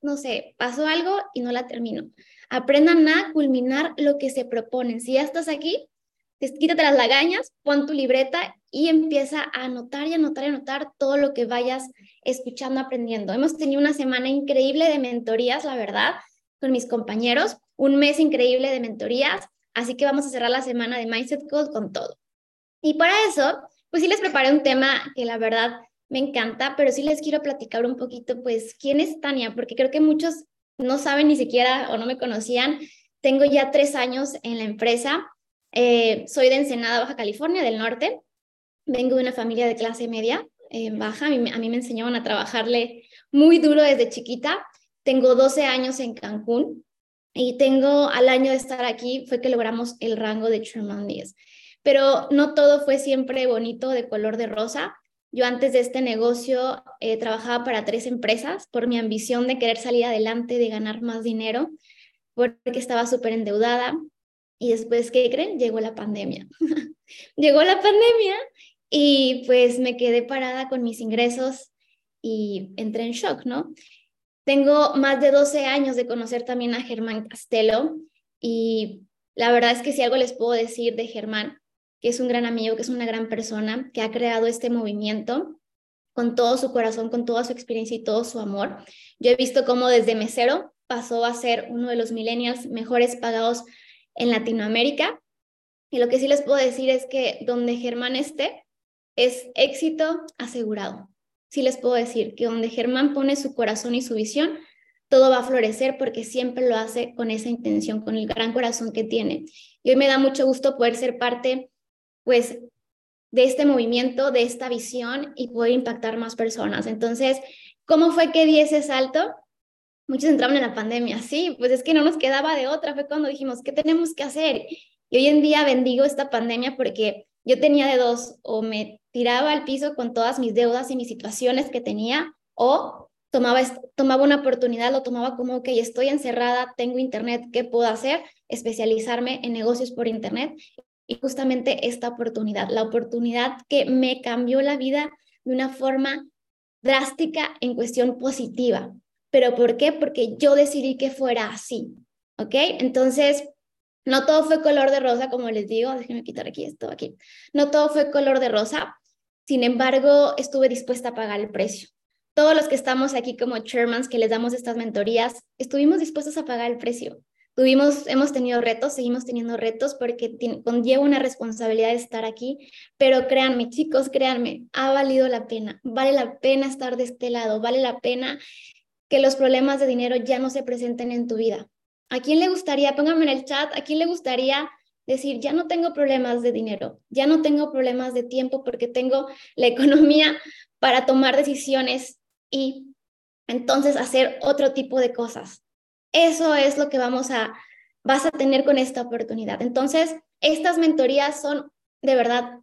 no sé, pasó algo y no la termino. Aprendan a culminar lo que se proponen. Si ya estás aquí, quítate las lagañas, pon tu libreta y empieza a anotar y anotar y anotar todo lo que vayas escuchando, aprendiendo. Hemos tenido una semana increíble de mentorías, la verdad, con mis compañeros, un mes increíble de mentorías, así que vamos a cerrar la semana de Mindset Code con todo. Y para eso, pues sí les preparé un tema que la verdad me encanta, pero sí les quiero platicar un poquito, pues, ¿quién es Tania? Porque creo que muchos no saben ni siquiera o no me conocían. Tengo ya tres años en la empresa eh, soy de Ensenada, Baja California, del norte. Vengo de una familia de clase media eh, baja. A mí, a mí, me enseñaban a trabajarle muy duro desde chiquita. Tengo 12 años en Cancún y tengo al año de estar aquí fue que logramos el rango de Chairman 10. Pero no todo fue siempre bonito de color de rosa. Yo antes de este negocio eh, trabajaba para tres empresas por mi ambición de querer salir adelante, de ganar más dinero, porque estaba súper endeudada, y después, ¿qué creen? Llegó la pandemia. Llegó la pandemia y pues me quedé parada con mis ingresos y entré en shock, ¿no? Tengo más de 12 años de conocer también a Germán Castelo y la verdad es que si algo les puedo decir de Germán, que es un gran amigo, que es una gran persona, que ha creado este movimiento con todo su corazón, con toda su experiencia y todo su amor. Yo he visto cómo desde mesero pasó a ser uno de los millennials mejores pagados en Latinoamérica. Y lo que sí les puedo decir es que donde Germán esté, es éxito asegurado. Sí les puedo decir que donde Germán pone su corazón y su visión, todo va a florecer porque siempre lo hace con esa intención, con el gran corazón que tiene. Y hoy me da mucho gusto poder ser parte, pues, de este movimiento, de esta visión y poder impactar más personas. Entonces, ¿cómo fue que di ese salto? muchos entraban en la pandemia, sí, pues es que no nos quedaba de otra, fue cuando dijimos, ¿qué tenemos que hacer? Y hoy en día bendigo esta pandemia porque yo tenía de dos, o me tiraba al piso con todas mis deudas y mis situaciones que tenía, o tomaba, tomaba una oportunidad, lo tomaba como, ok, estoy encerrada, tengo internet, ¿qué puedo hacer? Especializarme en negocios por internet. Justamente esta oportunidad, la oportunidad que me cambió la vida de una forma drástica en cuestión positiva. ¿Pero por qué? Porque yo decidí que fuera así, ¿ok? Entonces, no todo fue color de rosa, como les digo, déjenme quitar aquí esto, aquí. No todo fue color de rosa, sin embargo, estuve dispuesta a pagar el precio. Todos los que estamos aquí como chairmans que les damos estas mentorías, estuvimos dispuestos a pagar el precio. Tuvimos, hemos tenido retos, seguimos teniendo retos porque conlleva una responsabilidad de estar aquí, pero créanme, chicos, créanme, ha valido la pena, vale la pena estar de este lado, vale la pena que los problemas de dinero ya no se presenten en tu vida. ¿A quién le gustaría, pónganme en el chat, a quién le gustaría decir, ya no tengo problemas de dinero, ya no tengo problemas de tiempo porque tengo la economía para tomar decisiones y entonces hacer otro tipo de cosas? Eso es lo que vamos a, vas a tener con esta oportunidad. Entonces, estas mentorías son de verdad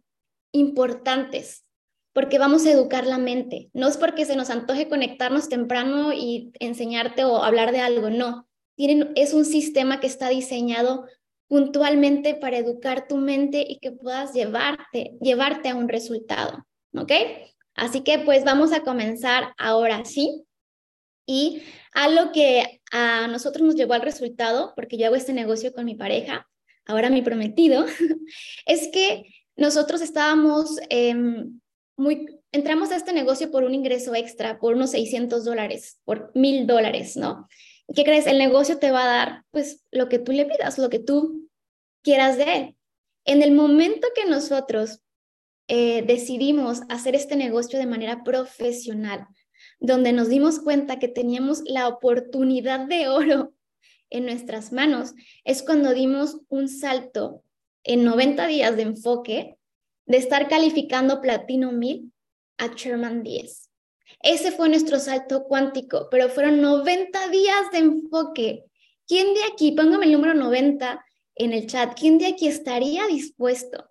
importantes porque vamos a educar la mente. No es porque se nos antoje conectarnos temprano y enseñarte o hablar de algo, no. Tienen, es un sistema que está diseñado puntualmente para educar tu mente y que puedas llevarte, llevarte a un resultado, ¿ok? Así que pues vamos a comenzar ahora sí. Y a lo que a nosotros nos llevó al resultado, porque yo hago este negocio con mi pareja, ahora mi prometido, es que nosotros estábamos em, entramos a este negocio por un ingreso extra, por unos 600 dólares, por mil dólares, ¿no? ¿Qué crees? El negocio te va a dar, pues, lo que tú le pidas, lo que tú quieras de él. En el momento que nosotros eh, decidimos hacer este negocio de manera profesional, donde nos dimos cuenta que teníamos la oportunidad de oro en nuestras manos, es cuando dimos un salto en 90 días de enfoque de estar calificando Platino 1000 a Sherman 10. Ese fue nuestro salto cuántico, pero fueron 90 días de enfoque. ¿Quién de aquí, póngame el número 90 en el chat, quién de aquí estaría dispuesto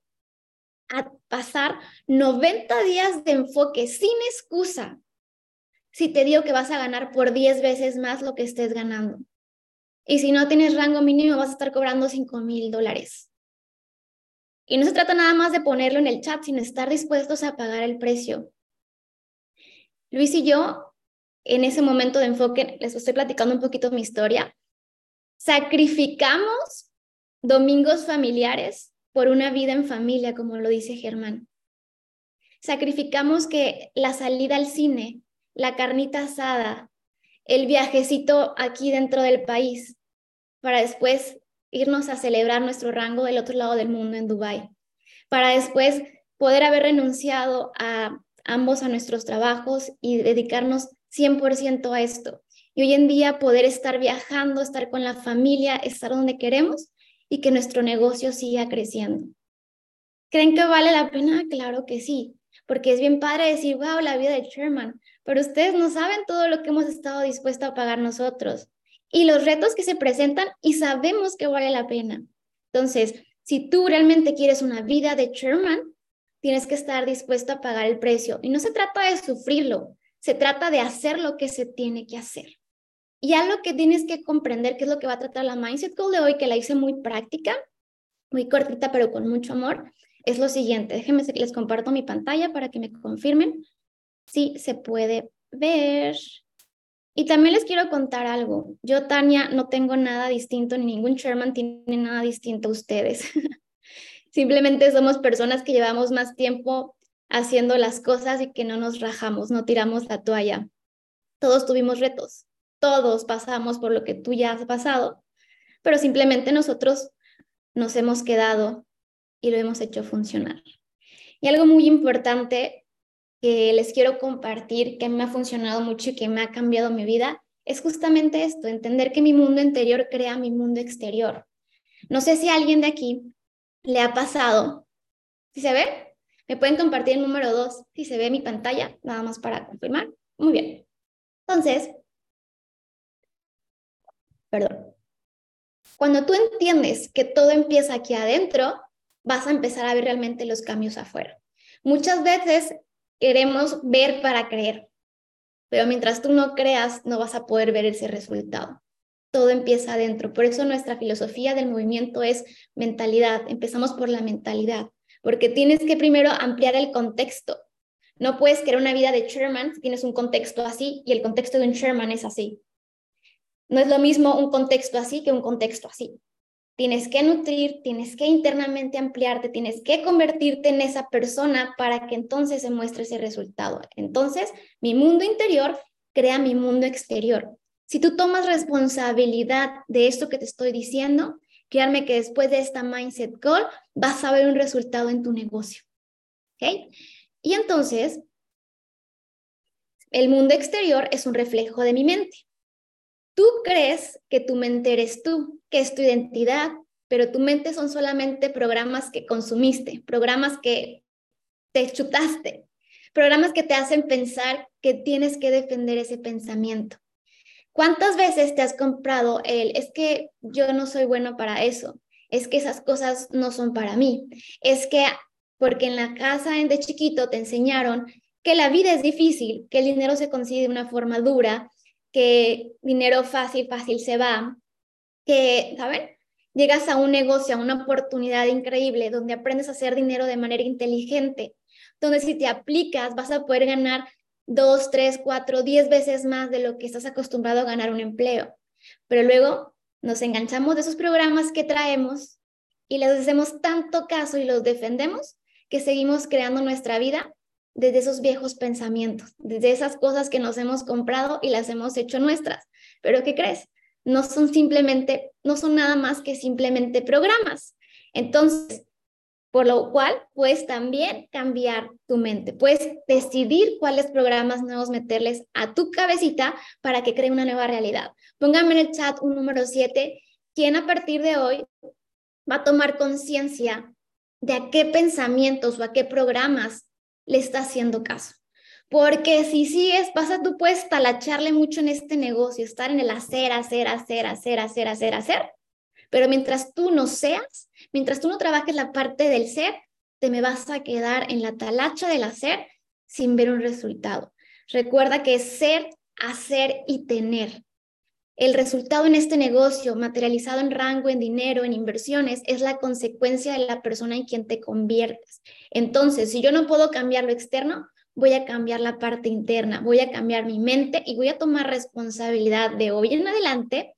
a pasar 90 días de enfoque sin excusa si te digo que vas a ganar por 10 veces más lo que estés ganando? Y si no tienes rango mínimo, vas a estar cobrando 5 mil dólares. Y no se trata nada más de ponerlo en el chat, sino estar dispuestos a pagar el precio. Luis y yo en ese momento de enfoque, les estoy platicando un poquito mi historia, sacrificamos domingos familiares por una vida en familia, como lo dice Germán. Sacrificamos que la salida al cine, la carnita asada, el viajecito aquí dentro del país, para después irnos a celebrar nuestro rango del otro lado del mundo en Dubái, para después poder haber renunciado a ambos a nuestros trabajos y dedicarnos 100% a esto. Y hoy en día poder estar viajando, estar con la familia, estar donde queremos y que nuestro negocio siga creciendo. ¿Creen que vale la pena? Claro que sí, porque es bien padre decir, wow, la vida de Sherman, pero ustedes no saben todo lo que hemos estado dispuestos a pagar nosotros y los retos que se presentan y sabemos que vale la pena. Entonces, si tú realmente quieres una vida de Sherman, tienes que estar dispuesto a pagar el precio. Y no se trata de sufrirlo, se trata de hacer lo que se tiene que hacer. Y algo que tienes que comprender, que es lo que va a tratar la Mindset Goal de hoy, que la hice muy práctica, muy cortita, pero con mucho amor, es lo siguiente. Déjenme, les comparto mi pantalla para que me confirmen si se puede ver. Y también les quiero contar algo. Yo, Tania, no tengo nada distinto, ni ningún Sherman tiene nada distinto a ustedes. Simplemente somos personas que llevamos más tiempo haciendo las cosas y que no nos rajamos, no tiramos la toalla. Todos tuvimos retos, todos pasamos por lo que tú ya has pasado, pero simplemente nosotros nos hemos quedado y lo hemos hecho funcionar. Y algo muy importante que les quiero compartir, que me ha funcionado mucho y que me ha cambiado mi vida, es justamente esto, entender que mi mundo interior crea mi mundo exterior. No sé si alguien de aquí le ha pasado. ¿Si se ve? ¿Me pueden compartir el número dos? Si se ve mi pantalla, nada más para confirmar. Muy bien. Entonces, perdón. Cuando tú entiendes que todo empieza aquí adentro, vas a empezar a ver realmente los cambios afuera. Muchas veces queremos ver para creer, pero mientras tú no creas, no vas a poder ver ese resultado todo empieza adentro. Por eso nuestra filosofía del movimiento es mentalidad. Empezamos por la mentalidad, porque tienes que primero ampliar el contexto. No puedes crear una vida de Sherman si tienes un contexto así y el contexto de un Sherman es así. No es lo mismo un contexto así que un contexto así. Tienes que nutrir, tienes que internamente ampliarte, tienes que convertirte en esa persona para que entonces se muestre ese resultado. Entonces, mi mundo interior crea mi mundo exterior. Si tú tomas responsabilidad de esto que te estoy diciendo, créanme que después de esta Mindset Goal vas a ver un resultado en tu negocio. ¿Ok? Y entonces, el mundo exterior es un reflejo de mi mente. Tú crees que tu mente eres tú, que es tu identidad, pero tu mente son solamente programas que consumiste, programas que te chutaste, programas que te hacen pensar que tienes que defender ese pensamiento. ¿Cuántas veces te has comprado el, es que yo no soy bueno para eso, es que esas cosas no son para mí, es que porque en la casa de chiquito te enseñaron que la vida es difícil, que el dinero se consigue de una forma dura, que dinero fácil, fácil se va, que, ¿saben? Llegas a un negocio, a una oportunidad increíble donde aprendes a hacer dinero de manera inteligente, donde si te aplicas vas a poder ganar dos, tres, cuatro, diez veces más de lo que estás acostumbrado a ganar un empleo. Pero luego nos enganchamos de esos programas que traemos y les hacemos tanto caso y los defendemos que seguimos creando nuestra vida desde esos viejos pensamientos, desde esas cosas que nos hemos comprado y las hemos hecho nuestras. Pero ¿qué crees? No son simplemente, no son nada más que simplemente programas. Entonces, por lo cual puedes también cambiar tu mente, puedes decidir cuáles programas nuevos meterles a tu cabecita para que cree una nueva realidad. Pónganme en el chat un número 7, quien a partir de hoy va a tomar conciencia de a qué pensamientos o a qué programas le está haciendo caso. Porque si sigues, pasa, tú puedes talacharle mucho en este negocio, estar en el hacer, hacer, hacer, hacer, hacer, hacer, hacer, pero mientras tú no seas, mientras tú no trabajes la parte del ser, te me vas a quedar en la talacha del hacer sin ver un resultado. Recuerda que es ser, hacer y tener. El resultado en este negocio, materializado en rango, en dinero, en inversiones, es la consecuencia de la persona en quien te conviertes. Entonces, si yo no puedo cambiar lo externo, voy a cambiar la parte interna, voy a cambiar mi mente y voy a tomar responsabilidad de hoy en adelante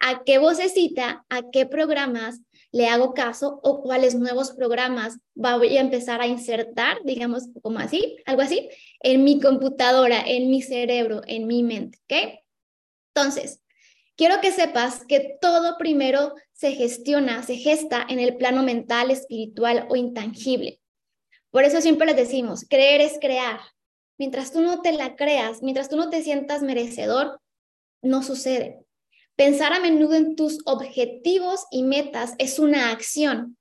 a qué vocecita, a qué programas le hago caso o cuáles nuevos programas voy a empezar a insertar, digamos como así, algo así, en mi computadora, en mi cerebro, en mi mente, ¿ok? Entonces, quiero que sepas que todo primero se gestiona, se gesta en el plano mental, espiritual o intangible. Por eso siempre les decimos, creer es crear. Mientras tú no te la creas, mientras tú no te sientas merecedor, no sucede. Pensar a menudo en tus objetivos y metas es una acción.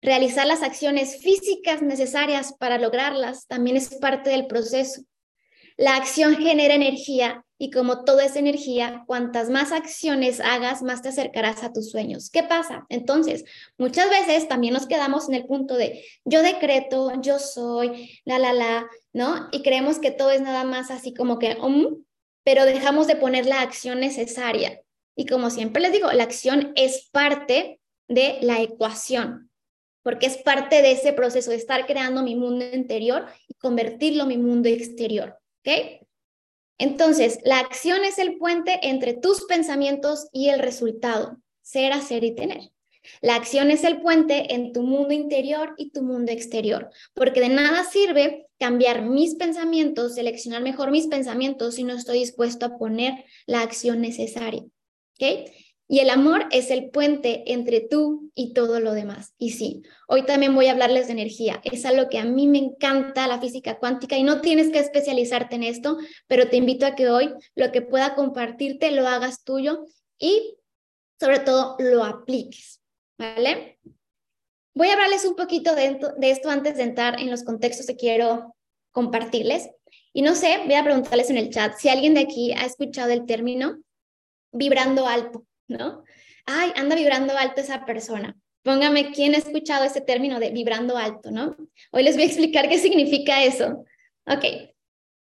Realizar las acciones físicas necesarias para lograrlas también es parte del proceso. La acción genera energía y como toda esa energía, cuantas más acciones hagas, más te acercarás a tus sueños. ¿Qué pasa? Entonces, muchas veces también nos quedamos en el punto de yo decreto, yo soy, la, la, la, ¿no? Y creemos que todo es nada más así como que, um, pero dejamos de poner la acción necesaria. Y como siempre les digo, la acción es parte de la ecuación, porque es parte de ese proceso de estar creando mi mundo interior y convertirlo en mi mundo exterior. ¿Ok? Entonces, la acción es el puente entre tus pensamientos y el resultado, ser, hacer y tener. La acción es el puente en tu mundo interior y tu mundo exterior, porque de nada sirve cambiar mis pensamientos, seleccionar mejor mis pensamientos si no estoy dispuesto a poner la acción necesaria. Y el amor es el puente entre tú y todo lo demás. Y sí, hoy también voy a hablarles de energía. Es algo que a mí me encanta la física cuántica y no tienes que especializarte en esto, pero te invito a que hoy lo que pueda compartirte lo hagas tuyo y sobre todo lo apliques. ¿Vale? Voy a hablarles un poquito de, de esto antes de entrar en los contextos que quiero compartirles. Y no sé, voy a preguntarles en el chat si alguien de aquí ha escuchado el término vibrando alto, ¿no? Ay, anda vibrando alto esa persona. Póngame quién ha escuchado ese término de vibrando alto, ¿no? Hoy les voy a explicar qué significa eso. Ok.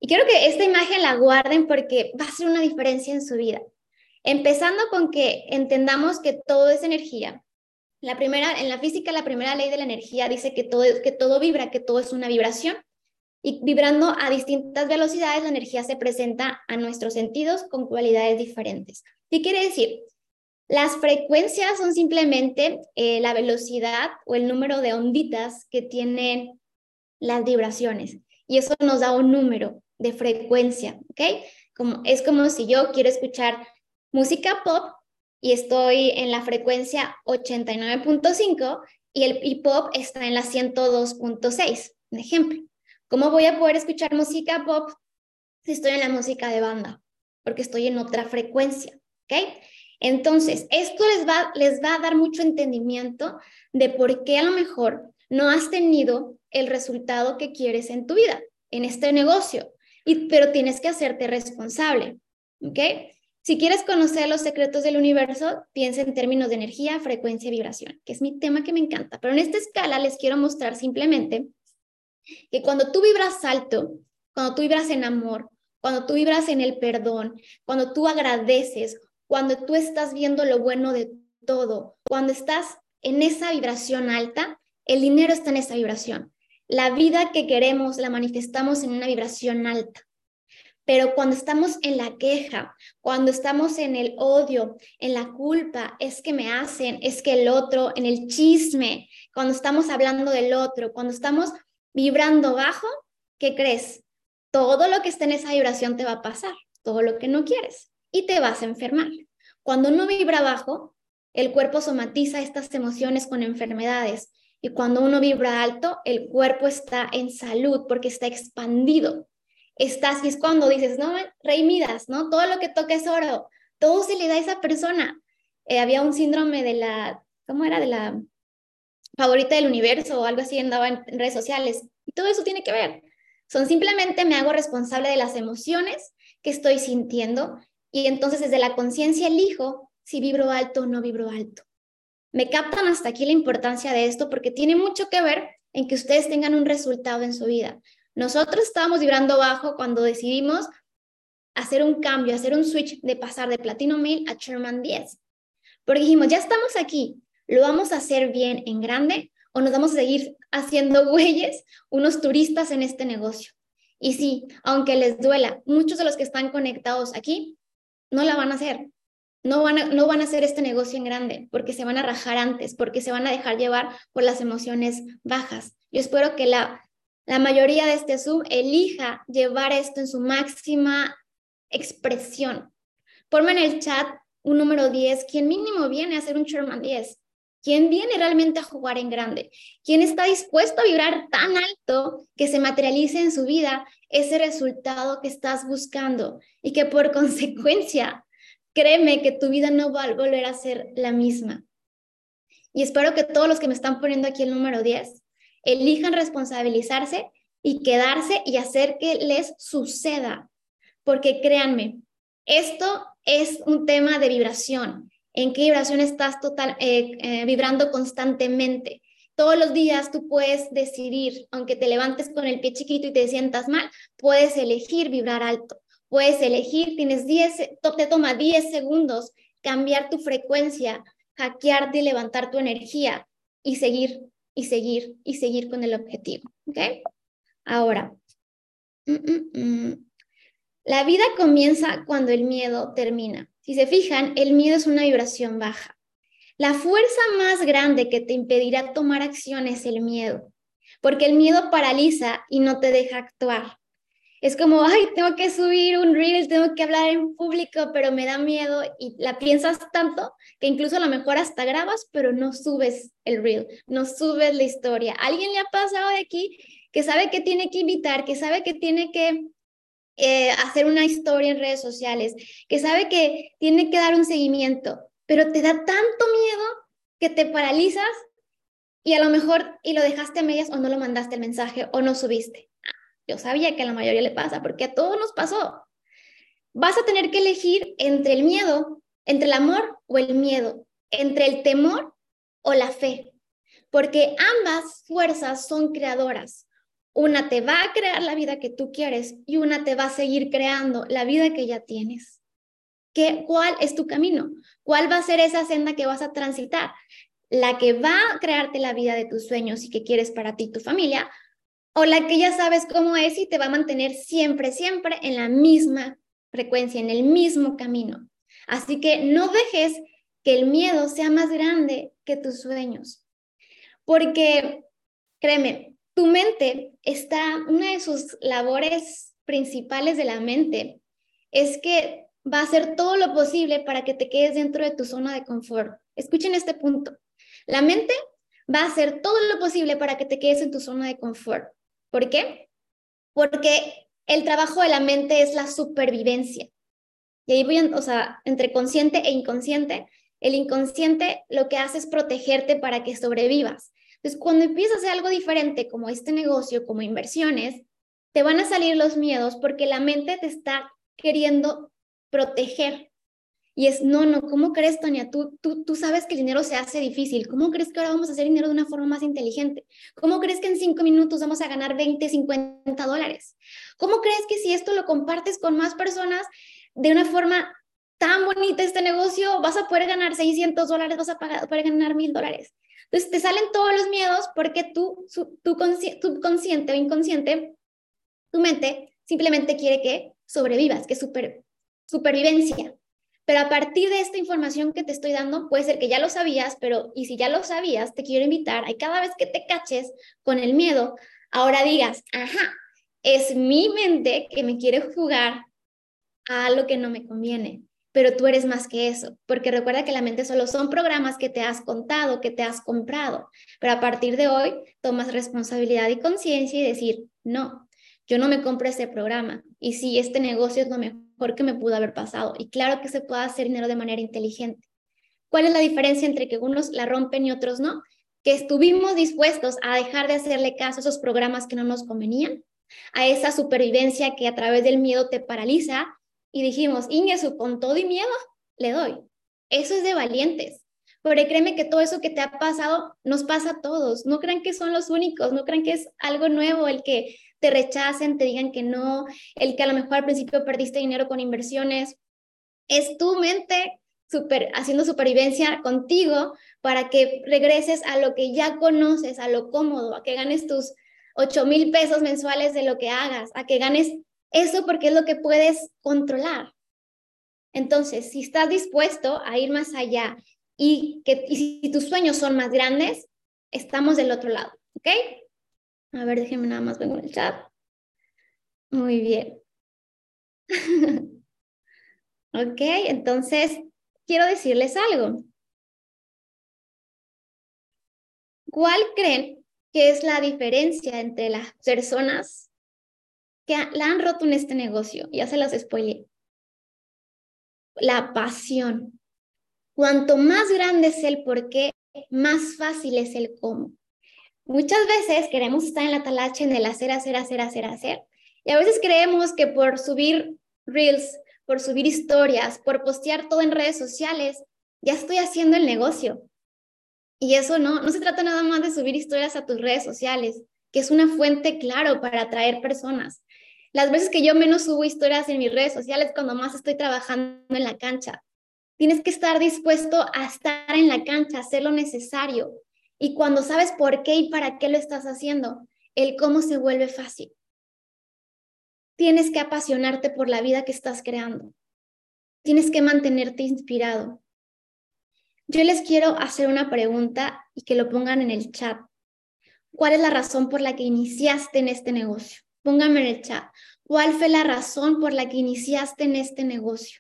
Y quiero que esta imagen la guarden porque va a ser una diferencia en su vida. Empezando con que entendamos que todo es energía. La primera, en la física, la primera ley de la energía dice que todo, que todo vibra, que todo es una vibración. Y vibrando a distintas velocidades, la energía se presenta a nuestros sentidos con cualidades diferentes. ¿Qué quiere decir? Las frecuencias son simplemente eh, la velocidad o el número de onditas que tienen las vibraciones. Y eso nos da un número de frecuencia, ¿ok? Es como si yo quiero escuchar música pop y estoy en la frecuencia 89.5 y el hip hop está en la 102.6, un ejemplo. ¿Cómo voy a poder escuchar música pop si estoy en la música de banda? Porque estoy en otra frecuencia. ¿ok? Entonces, esto les va, les va a dar mucho entendimiento de por qué a lo mejor no has tenido el resultado que quieres en tu vida, en este negocio, y, pero tienes que hacerte responsable, ¿ok? Si quieres conocer los secretos del universo, piensa en términos de energía, frecuencia y vibración, que es mi tema que me encanta. Pero en esta escala les quiero mostrar simplemente que cuando tú vibras alto, cuando tú vibras en amor, cuando tú vibras en el perdón, cuando tú agradeces, cuando tú estás viendo lo bueno de todo, cuando estás en esa vibración alta, el dinero está en esa vibración. La vida que queremos la manifestamos en una vibración alta. Pero cuando estamos en la queja, cuando estamos en el odio, en la culpa, es que me hacen, es que el otro, en el chisme, cuando estamos hablando del otro, cuando estamos vibrando bajo, ¿qué crees? Todo lo que está en esa vibración te va a pasar, todo lo que no quieres y te vas a enfermar. Cuando uno vibra bajo, el cuerpo somatiza estas emociones con enfermedades y cuando uno vibra alto, el cuerpo está en salud porque está expandido. Está así es cuando dices, no, rey Midas, ¿no? Todo lo que toca es oro, todo se le da a esa persona. Eh, había un síndrome de la, ¿cómo era? De la favorita del universo o algo así, andaba en redes sociales. Y todo eso tiene que ver. Son simplemente me hago responsable de las emociones que estoy sintiendo y entonces desde la conciencia elijo si vibro alto o no vibro alto. Me captan hasta aquí la importancia de esto porque tiene mucho que ver en que ustedes tengan un resultado en su vida. Nosotros estábamos vibrando bajo cuando decidimos hacer un cambio, hacer un switch de pasar de Platino 1000 a Sherman 10. Porque dijimos, ya estamos aquí, ¿lo vamos a hacer bien en grande o nos vamos a seguir haciendo güeyes, unos turistas en este negocio? Y sí, aunque les duela, muchos de los que están conectados aquí no la van a hacer. No van, a, no van a hacer este negocio en grande porque se van a rajar antes, porque se van a dejar llevar por las emociones bajas. Yo espero que la, la mayoría de este Zoom elija llevar esto en su máxima expresión. Ponme en el chat un número 10, quien mínimo viene a hacer un Sherman 10. ¿Quién viene realmente a jugar en grande? ¿Quién está dispuesto a vibrar tan alto que se materialice en su vida ese resultado que estás buscando y que por consecuencia, créeme que tu vida no va a volver a ser la misma? Y espero que todos los que me están poniendo aquí el número 10 elijan responsabilizarse y quedarse y hacer que les suceda. Porque créanme, esto es un tema de vibración en qué vibración estás total, eh, eh, vibrando constantemente. Todos los días tú puedes decidir, aunque te levantes con el pie chiquito y te sientas mal, puedes elegir vibrar alto. Puedes elegir, tienes 10, te toma 10 segundos cambiar tu frecuencia, hackearte y levantar tu energía y seguir y seguir y seguir con el objetivo. ¿Ok? Ahora, mm, mm, mm. la vida comienza cuando el miedo termina. Si se fijan, el miedo es una vibración baja. La fuerza más grande que te impedirá tomar acción es el miedo, porque el miedo paraliza y no te deja actuar. Es como, ay, tengo que subir un reel, tengo que hablar en público, pero me da miedo y la piensas tanto que incluso a lo mejor hasta grabas, pero no subes el reel, no subes la historia. ¿Alguien le ha pasado de aquí que sabe que tiene que invitar, que sabe que tiene que eh, hacer una historia en redes sociales, que sabe que tiene que dar un seguimiento, pero te da tanto miedo que te paralizas y a lo mejor y lo dejaste a medias o no lo mandaste el mensaje o no subiste. Yo sabía que a la mayoría le pasa, porque a todos nos pasó. Vas a tener que elegir entre el miedo, entre el amor o el miedo, entre el temor o la fe, porque ambas fuerzas son creadoras. Una te va a crear la vida que tú quieres y una te va a seguir creando la vida que ya tienes. ¿Qué, ¿Cuál es tu camino? ¿Cuál va a ser esa senda que vas a transitar? ¿La que va a crearte la vida de tus sueños y que quieres para ti y tu familia? ¿O la que ya sabes cómo es y te va a mantener siempre, siempre en la misma frecuencia, en el mismo camino? Así que no dejes que el miedo sea más grande que tus sueños. Porque, créeme, tu mente está, una de sus labores principales de la mente es que va a hacer todo lo posible para que te quedes dentro de tu zona de confort. Escuchen este punto. La mente va a hacer todo lo posible para que te quedes en tu zona de confort. ¿Por qué? Porque el trabajo de la mente es la supervivencia. Y ahí voy, o sea, entre consciente e inconsciente, el inconsciente lo que hace es protegerte para que sobrevivas. Entonces, cuando empiezas a hacer algo diferente, como este negocio, como inversiones, te van a salir los miedos porque la mente te está queriendo proteger. Y es, no, no, ¿cómo crees, Tonia? Tú, tú, tú sabes que el dinero se hace difícil. ¿Cómo crees que ahora vamos a hacer dinero de una forma más inteligente? ¿Cómo crees que en cinco minutos vamos a ganar 20, 50 dólares? ¿Cómo crees que si esto lo compartes con más personas de una forma tan bonita este negocio, vas a poder ganar 600 dólares, vas a poder ganar 1000 dólares? Entonces te salen todos los miedos porque tú, tu, consciente o inconsciente, tu mente simplemente quiere que sobrevivas, que super, supervivencia. Pero a partir de esta información que te estoy dando, puede ser que ya lo sabías, pero y si ya lo sabías, te quiero invitar a cada vez que te caches con el miedo, ahora digas, ajá, es mi mente que me quiere jugar a lo que no me conviene pero tú eres más que eso, porque recuerda que la mente solo son programas que te has contado, que te has comprado, pero a partir de hoy tomas responsabilidad y conciencia y decir, no, yo no me compro ese programa y sí, este negocio es lo mejor que me pudo haber pasado y claro que se puede hacer dinero de manera inteligente. ¿Cuál es la diferencia entre que unos la rompen y otros no? Que estuvimos dispuestos a dejar de hacerle caso a esos programas que no nos convenían, a esa supervivencia que a través del miedo te paraliza y dijimos, Ingesu, con todo y miedo, le doy. Eso es de valientes. Pero créeme que todo eso que te ha pasado nos pasa a todos. No crean que son los únicos, no crean que es algo nuevo el que te rechacen, te digan que no, el que a lo mejor al principio perdiste dinero con inversiones. Es tu mente super, haciendo supervivencia contigo para que regreses a lo que ya conoces, a lo cómodo, a que ganes tus 8 mil pesos mensuales de lo que hagas, a que ganes eso porque es lo que puedes controlar. Entonces, si estás dispuesto a ir más allá y, que, si tus sueños son más grandes, estamos del otro lado, ¿ok? A ver, déjenme nada más, vengo en el chat. Muy bien. ok, entonces quiero decirles algo. ¿Cuál creen que es la diferencia entre las personas que la han roto en este negocio? Ya se las spoilé. La pasión. Cuanto más grande es el por qué, más fácil es el cómo. Muchas veces queremos estar en la talacha en el hacer, hacer, hacer, hacer, hacer. Y a veces creemos que por subir reels, por subir historias, por postear todo en redes sociales, ya estoy haciendo el negocio. Y eso no, no se trata nada más de subir historias a tus redes sociales, que es una fuente, claro, para atraer personas. Las veces que yo menos subo historias en mis redes sociales, cuando más estoy trabajando en la cancha. Tienes que estar dispuesto a estar en la cancha, hacer lo necesario, y cuando sabes por qué y para qué lo estás haciendo, el cómo se vuelve fácil. Tienes que apasionarte por la vida que estás creando. Tienes que mantenerte inspirado. Yo les quiero hacer una pregunta y que lo pongan en el chat. ¿Cuál es la razón por la que iniciaste en este negocio? Pónganme en el chat. ¿Cuál fue la razón por la que iniciaste en este negocio?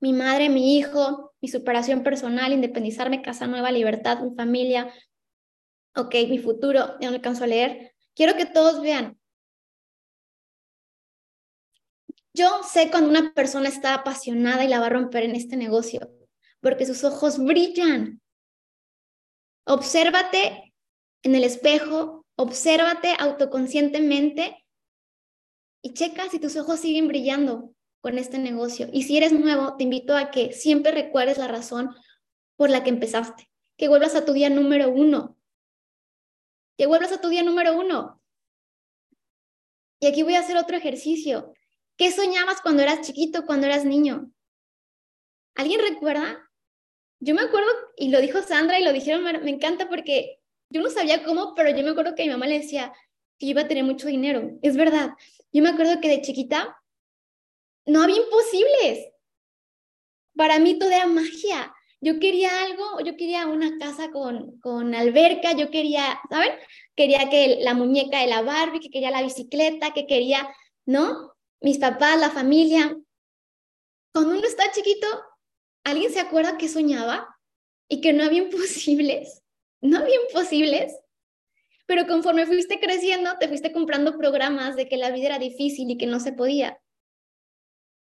mi madre, mi hijo, mi superación personal, independizarme, casa nueva, libertad, mi familia, ok, mi futuro, ya no alcanzo a leer. Quiero que todos vean. Yo sé cuando una persona está apasionada y la va a romper en este negocio, porque sus ojos brillan. Obsérvate en el espejo, obsérvate autoconscientemente y checa si tus ojos siguen brillando con este negocio. Y si eres nuevo, te invito a que siempre recuerdes la razón por la que empezaste, que vuelvas a tu día número uno, que vuelvas a tu día número uno. Y aquí voy a hacer otro ejercicio. ¿Qué soñabas cuando eras chiquito, cuando eras niño? ¿Alguien recuerda? Yo me acuerdo, y lo dijo Sandra y lo dijeron, me encanta porque yo no sabía cómo, pero yo me acuerdo que mi mamá le decía que iba a tener mucho dinero. Es verdad. Yo me acuerdo que de chiquita no había imposibles. Para mí todo era magia. Yo quería algo, yo quería una casa con, con alberca, yo quería, ¿saben? Quería que la muñeca de la Barbie, que quería la bicicleta, que quería, ¿no? Mis papás, la familia. Cuando uno está chiquito, ¿alguien se acuerda que soñaba? Y que no había imposibles. No había imposibles. Pero conforme fuiste creciendo, te fuiste comprando programas de que la vida era difícil y que no se podía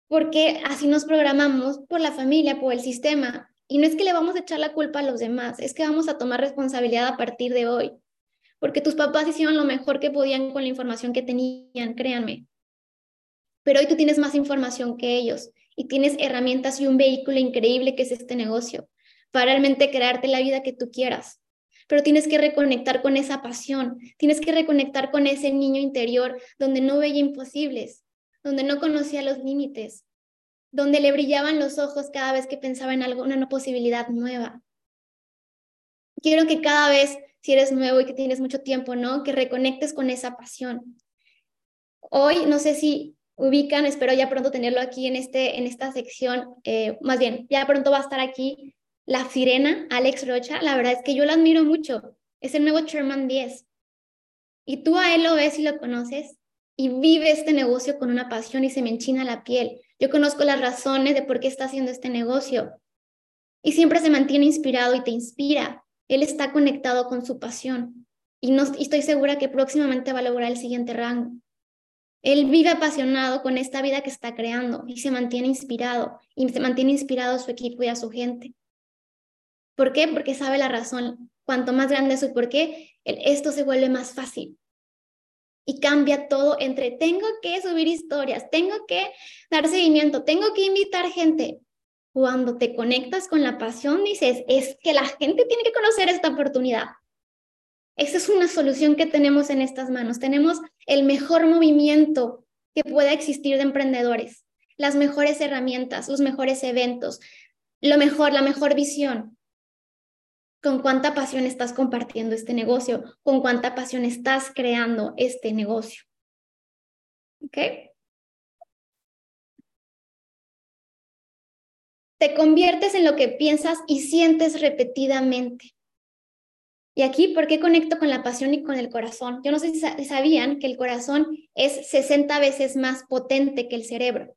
porque así nos programamos por la familia, por el sistema. Y no es que le vamos a echar la culpa a los demás, es que vamos a tomar responsabilidad a partir de hoy, porque tus papás hicieron lo mejor que podían con la información que tenían, créanme. Pero hoy tú tienes más información que ellos y tienes herramientas y un vehículo increíble que es este negocio para realmente crearte la vida que tú quieras. Pero tienes que reconectar con esa pasión, tienes que reconectar con ese niño interior donde no veía imposibles, donde no conocía los límites, donde le brillaban los ojos cada vez que pensaba en alguna una posibilidad nueva. Quiero que cada vez, si eres nuevo y que tienes mucho tiempo, ¿no? Que reconectes con esa pasión. Hoy, no sé si ubican, espero ya pronto tenerlo aquí en, este, en esta sección, eh, más bien, ya pronto va a estar aquí la sirena, Alex Rocha. La verdad es que yo lo admiro mucho. Es el nuevo Sherman 10. Y tú a él lo ves y lo conoces y vive este negocio con una pasión y se me enchina la piel. Yo conozco las razones de por qué está haciendo este negocio y siempre se mantiene inspirado y te inspira. Él está conectado con su pasión y, no, estoy segura que próximamente va a lograr el siguiente rango. Él vive apasionado con esta vida que está creando y se mantiene inspirado y se mantiene inspirado a su equipo y a su gente. ¿Por qué? Porque sabe la razón. Cuanto más grande es su por qué, esto se vuelve más fácil y cambia todo entre tengo que subir historias, tengo que dar seguimiento, tengo que invitar gente. Cuando te conectas con la pasión, dices, es que la gente tiene que conocer esta oportunidad. Esa es una solución que tenemos en estas manos. Tenemos el mejor movimiento que pueda existir de emprendedores, las mejores herramientas, los mejores eventos, lo mejor, la mejor visión. con cuánta pasión estás compartiendo este negocio, con cuánta pasión estás creando este negocio. ¿Ok? Te conviertes en lo que piensas y sientes repetidamente. Y aquí, ¿por qué conecto con la pasión y con el corazón? Yo no sé si sabían que el corazón es 60 veces más potente que el cerebro.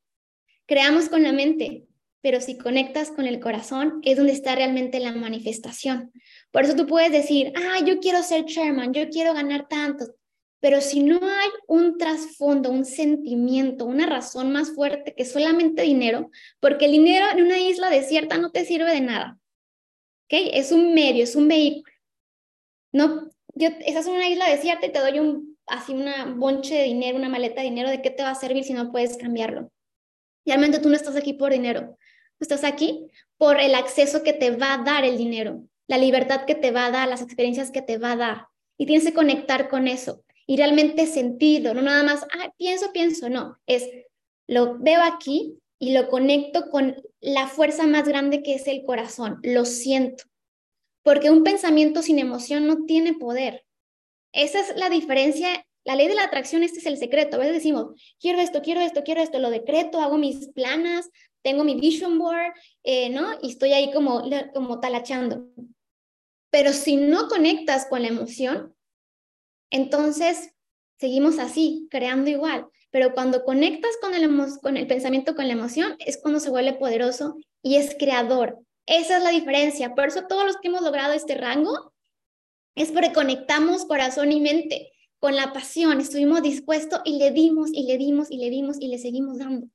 Creamos con la mente, pero si conectas con el corazón es donde está realmente la manifestación. Por eso tú puedes decir, ah, yo quiero ser chairman, yo quiero ganar tanto, pero si no hay un trasfondo, un sentimiento, una razón más fuerte que solamente dinero, porque el dinero en una isla desierta no te sirve de nada. ¿Ok? Es un medio, es un vehículo. No, yo, estás en una isla desierta y te doy un, así una bonche de dinero, una maleta de dinero, ¿de qué te va a servir si no puedes cambiarlo? Realmente tú no estás aquí por dinero, estás aquí por el acceso que te va a dar el dinero, la libertad que te va a dar, las experiencias que te va a dar. Y tienes que conectar con eso y realmente sentirlo, no nada más, ah, pienso, pienso, no, es lo veo aquí y lo conecto con la fuerza más grande que es el corazón, lo siento. Porque un pensamiento sin emoción no tiene poder. Esa es la diferencia la ley de la atracción, este es el secreto. A veces decimos, quiero esto, quiero esto, quiero esto, lo decreto, hago mis planas, tengo mi vision board, eh, ¿no? Y estoy ahí como, como talachando. Pero si no conectas con la emoción, entonces seguimos así, creando igual. Pero cuando conectas con el, con el pensamiento, con la emoción, es cuando se vuelve poderoso y es creador. Esa es la diferencia. Por eso todos los que hemos logrado este rango es porque conectamos corazón y mente con la pasión, estuvimos dispuestos y le dimos y le dimos y le dimos y le seguimos dando.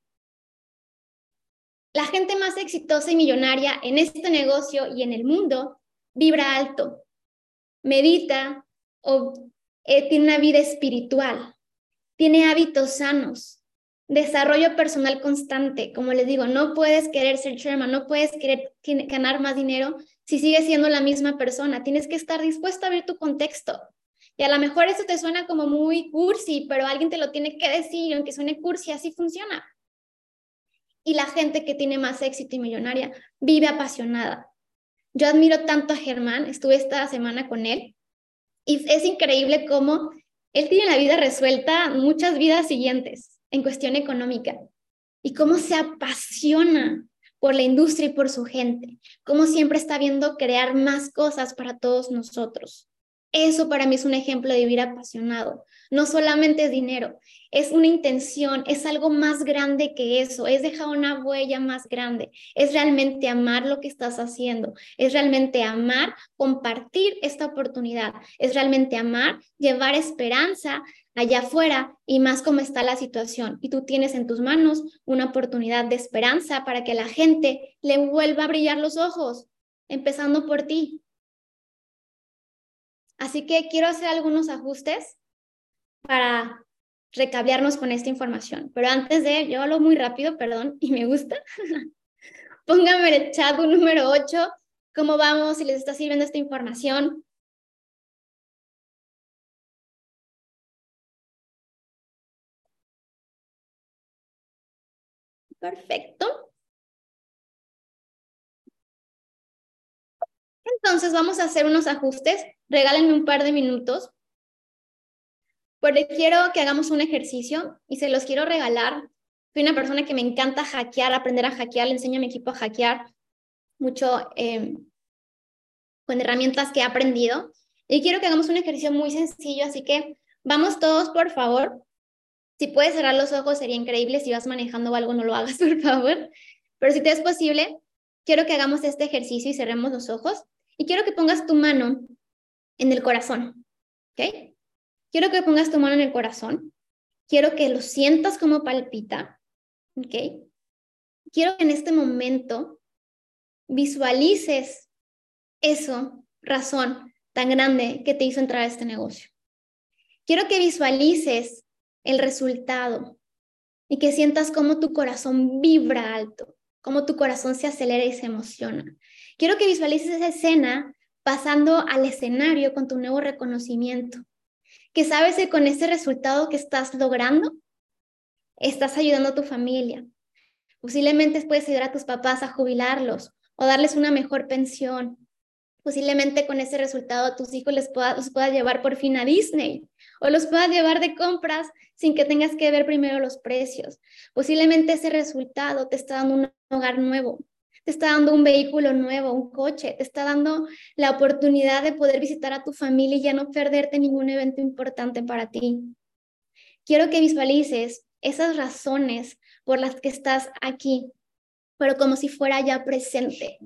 La gente más exitosa y millonaria en este negocio y en el mundo vibra alto, medita o eh, tiene una vida espiritual, tiene hábitos sanos, desarrollo personal constante. Como les digo, no puedes querer ser chairman, no puedes querer ganar más dinero si sigues siendo la misma persona. Tienes que estar dispuesto a ver tu contexto. Y a lo mejor eso te suena como muy cursi, pero alguien te lo tiene que decir, aunque suene cursi, así funciona. Y la gente que tiene más éxito y millonaria vive apasionada. Yo admiro tanto a Germán, estuve esta semana con él, y es increíble cómo él tiene la vida resuelta muchas vidas siguientes en cuestión económica, y cómo se apasiona por la industria y por su gente, cómo siempre está viendo crear más cosas para todos nosotros. Eso para mí es un ejemplo de vivir apasionado. No solamente es dinero, es una intención, es algo más grande que eso, es dejar una huella más grande, es realmente amar lo que estás haciendo, es realmente amar compartir esta oportunidad, es realmente amar llevar esperanza allá afuera y más como está la situación. Y tú tienes en tus manos una oportunidad de esperanza para que la gente le vuelva a brillar los ojos, empezando por ti. Así que quiero hacer algunos ajustes para recablearnos con esta información. Pero antes de, yo hablo muy rápido, perdón, y me gusta. Pónganme en el chat un número 8, cómo vamos, si les está sirviendo esta información. Perfecto. Entonces vamos a hacer unos ajustes. Regálenme un par de minutos. Porque quiero que hagamos un ejercicio y se los quiero regalar. Soy una persona que me encanta hackear, aprender a hackear, le enseño a mi equipo a hackear mucho em, con herramientas que he aprendido. Y quiero que hagamos un ejercicio muy sencillo, así que vamos todos, por favor. Si puedes cerrar los ojos, sería increíble. Si vas manejando algo, no lo hagas, por favor. Pero si te es posible, quiero que hagamos este ejercicio y cerremos los ojos. Y quiero que pongas tu mano en el corazón, ¿ok? Quiero que pongas tu mano en el corazón. Quiero que lo sientas como palpita, ¿ok? Quiero que en este momento visualices eso, razón tan grande que te hizo entrar a este negocio. Quiero que visualices el resultado y que sientas cómo tu corazón vibra alto, cómo tu corazón se acelera y se emociona. Quiero que visualices esa escena pasando al escenario con tu nuevo reconocimiento, que sabes que con ese resultado que estás logrando, estás ayudando a tu familia. Posiblemente puedes ayudar a tus papás a jubilarlos o darles una mejor pensión. Posiblemente con ese resultado tus hijos les los puedas llevar por fin a Disney o los puedas llevar de compras sin que tengas que ver primero los precios. Posiblemente ese resultado te está dando un hogar nuevo, te está dando un vehículo nuevo, un coche, te está dando la oportunidad de poder visitar a tu familia y ya no perderte ningún evento importante para ti. Quiero que visualices esas razones por las que estás aquí, pero como si fuera ya presente.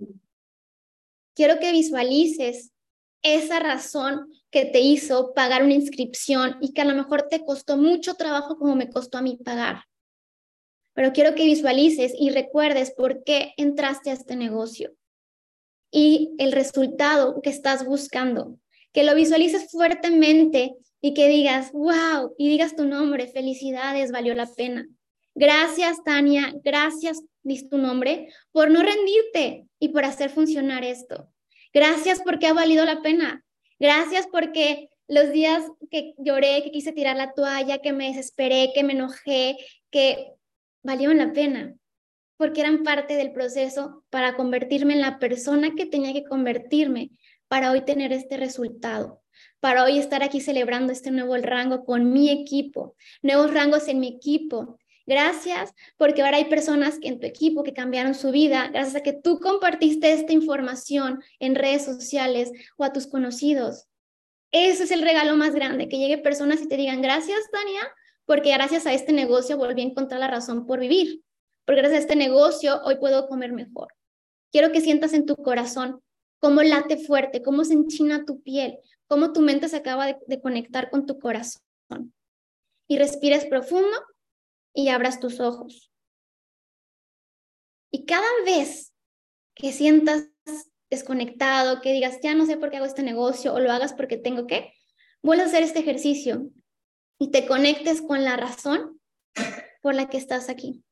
Quiero que visualices esa razón que te hizo pagar una inscripción y que a lo mejor te costó mucho trabajo como me costó a mí pagar. Pero quiero que visualices y recuerdes por qué entraste a este negocio y el resultado que estás buscando. Que lo visualices fuertemente y que digas, wow, y digas tu nombre, felicidades, valió la pena. Gracias, Tania, gracias, dis tu nombre, por no rendirte y por hacer funcionar esto. Gracias porque ha valido la pena. Gracias porque los días que lloré, que quise tirar la toalla, que me desesperé, que me enojé, que valieron la pena, porque eran parte del proceso para convertirme en la persona que tenía que convertirme para hoy tener este resultado, para hoy estar aquí celebrando este nuevo rango con mi equipo, nuevos rangos en mi equipo, Gracias porque ahora hay personas en tu equipo que cambiaron su vida gracias a que tú compartiste esta información en redes sociales o a tus conocidos. Ese es el regalo más grande, que llegue personas y te digan, gracias, Tania, porque gracias a este negocio volví a encontrar la razón por vivir, porque gracias a este negocio hoy puedo comer mejor. Quiero que sientas en tu corazón cómo late fuerte, cómo se enchina tu piel, cómo tu mente se acaba de, conectar con tu corazón. Y respires profundo y abras tus ojos. Y cada vez que sientas desconectado, que digas, ya no sé por qué hago este negocio o lo hagas porque tengo que, vuelve a hacer este ejercicio y te conectes con la razón por la que estás aquí.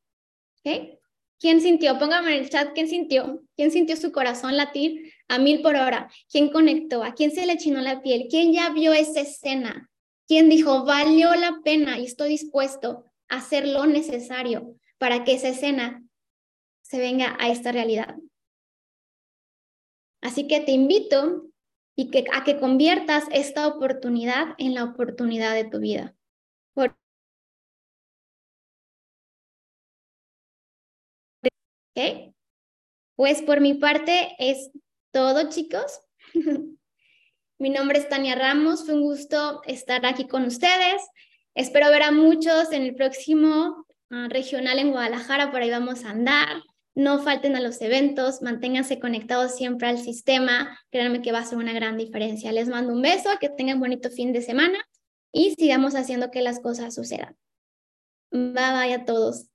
¿Ok? ¿Quién sintió? Póngame en el chat, ¿quién sintió? ¿Quién sintió su corazón latir a mil por hora? ¿Quién conectó? ¿A quién se le chinó la piel? ¿Quién ya vio esa escena? ¿Quién dijo, valió la pena y estoy dispuesto hacer lo necesario para que esa escena se venga a esta realidad. Así que te invito y que, a que conviertas esta oportunidad en la oportunidad de tu vida. Pues por mi parte es todo, chicos. mi nombre es Tania Ramos. Fue un gusto estar aquí con ustedes. Espero ver a muchos en el próximo ah, regional en Guadalajara, por ahí vamos a andar. No falten a los eventos, manténganse conectados siempre al sistema, créanme que va a ser una gran diferencia. Les mando un beso, que tengan bonito fin de semana y sigamos haciendo que las cosas sucedan. Bye bye a todos.